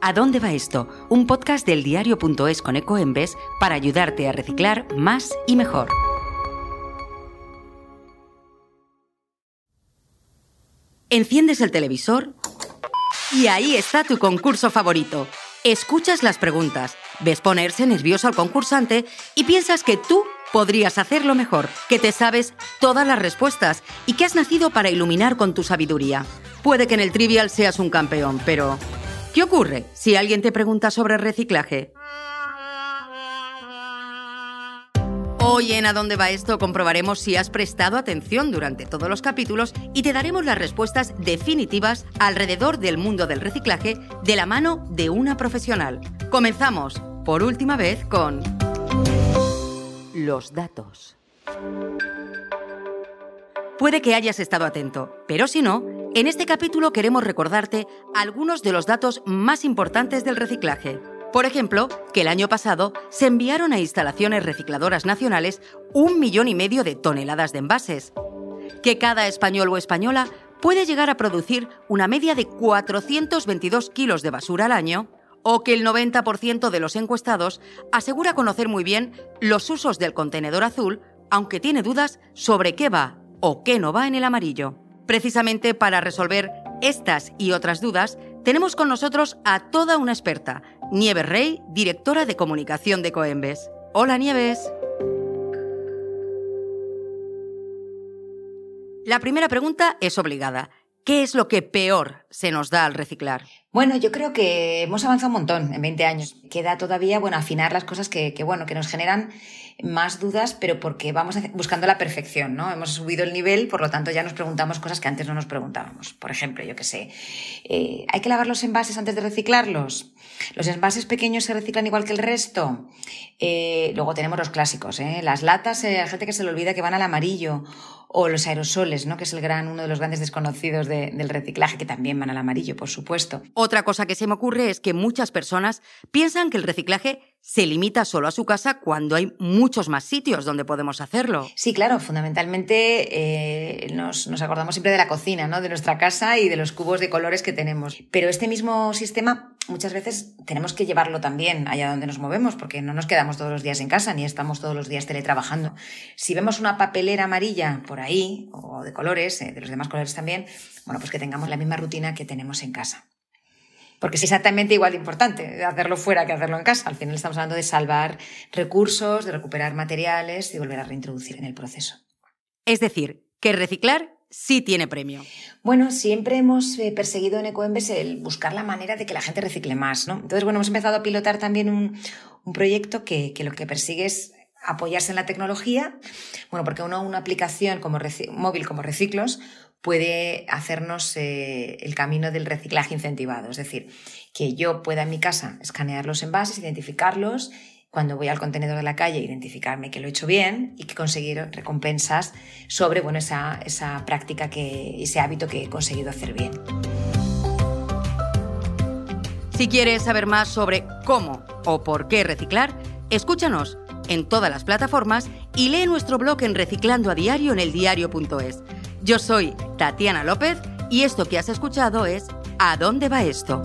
¿A dónde va esto? Un podcast del diario.es con Ecoembes para ayudarte a reciclar más y mejor. Enciendes el televisor y ahí está tu concurso favorito. Escuchas las preguntas, ves ponerse nervioso al concursante y piensas que tú podrías hacerlo mejor, que te sabes todas las respuestas y que has nacido para iluminar con tu sabiduría. Puede que en el trivial seas un campeón, pero ¿qué ocurre si alguien te pregunta sobre reciclaje? Hoy en A dónde va esto comprobaremos si has prestado atención durante todos los capítulos y te daremos las respuestas definitivas alrededor del mundo del reciclaje de la mano de una profesional. Comenzamos por última vez con los datos. Puede que hayas estado atento, pero si no, en este capítulo queremos recordarte algunos de los datos más importantes del reciclaje. Por ejemplo, que el año pasado se enviaron a instalaciones recicladoras nacionales un millón y medio de toneladas de envases, que cada español o española puede llegar a producir una media de 422 kilos de basura al año, o que el 90% de los encuestados asegura conocer muy bien los usos del contenedor azul, aunque tiene dudas sobre qué va o qué no va en el amarillo. Precisamente para resolver estas y otras dudas, tenemos con nosotros a toda una experta, Nieves Rey, directora de comunicación de Coembes. Hola Nieves. La primera pregunta es obligada. ¿Qué es lo que peor se nos da al reciclar? Bueno, yo creo que hemos avanzado un montón en 20 años. Queda todavía, bueno, afinar las cosas que, bueno, que nos generan más dudas, pero porque vamos buscando la perfección, ¿no? Hemos subido el nivel, por lo tanto ya nos preguntamos cosas que antes no nos preguntábamos. Por ejemplo, yo qué sé, eh, ¿hay que lavar los envases antes de reciclarlos? ¿Los envases pequeños se reciclan igual que el resto? Eh, luego tenemos los clásicos, ¿eh? Las latas, hay gente que se le olvida que van al amarillo o los aerosoles, ¿no? que es el gran, uno de los grandes desconocidos del reciclaje, que también van al amarillo, por supuesto. Otra cosa que se me ocurre es que muchas personas piensan que el reciclaje se limita solo a su casa cuando hay muchos más sitios donde podemos hacerlo. Sí, claro, fundamentalmente eh, nos, acordamos siempre de la cocina, ¿no? de nuestra casa y de los cubos de colores que tenemos. Pero este mismo sistema muchas veces tenemos que llevarlo también allá donde nos movemos, porque no nos quedamos todos los días en casa ni estamos todos los días teletrabajando. Si vemos una papelera amarilla por ahí, o de colores, eh, de los demás colores también, bueno, pues que tengamos la misma rutina que tenemos en casa. Porque es exactamente igual de importante hacerlo fuera que hacerlo en casa. Al final estamos hablando de salvar recursos, de recuperar materiales y volver a reintroducir en el proceso. Es decir, que reciclar sí tiene premio. Bueno, siempre hemos eh, perseguido en Ecoembes el buscar la manera de que la gente recicle más, ¿no? Entonces, bueno, hemos empezado a pilotar también un, proyecto que, lo que persigue es apoyarse en la tecnología, bueno, porque uno, una aplicación como móvil como Reciclos puede hacernos eh, el camino del reciclaje incentivado. Es decir, que yo pueda en mi casa escanear los envases, identificarlos, cuando voy al contenedor de la calle, identificarme que lo he hecho bien y que conseguir recompensas sobre bueno, esa, esa práctica, que, ese hábito que he conseguido hacer bien. Si quieres saber más sobre cómo o por qué reciclar, escúchanos en todas las plataformas y lee nuestro blog en Reciclando a Diario en el diario.es. Yo soy Tatiana López y esto que has escuchado es ¿A dónde va esto?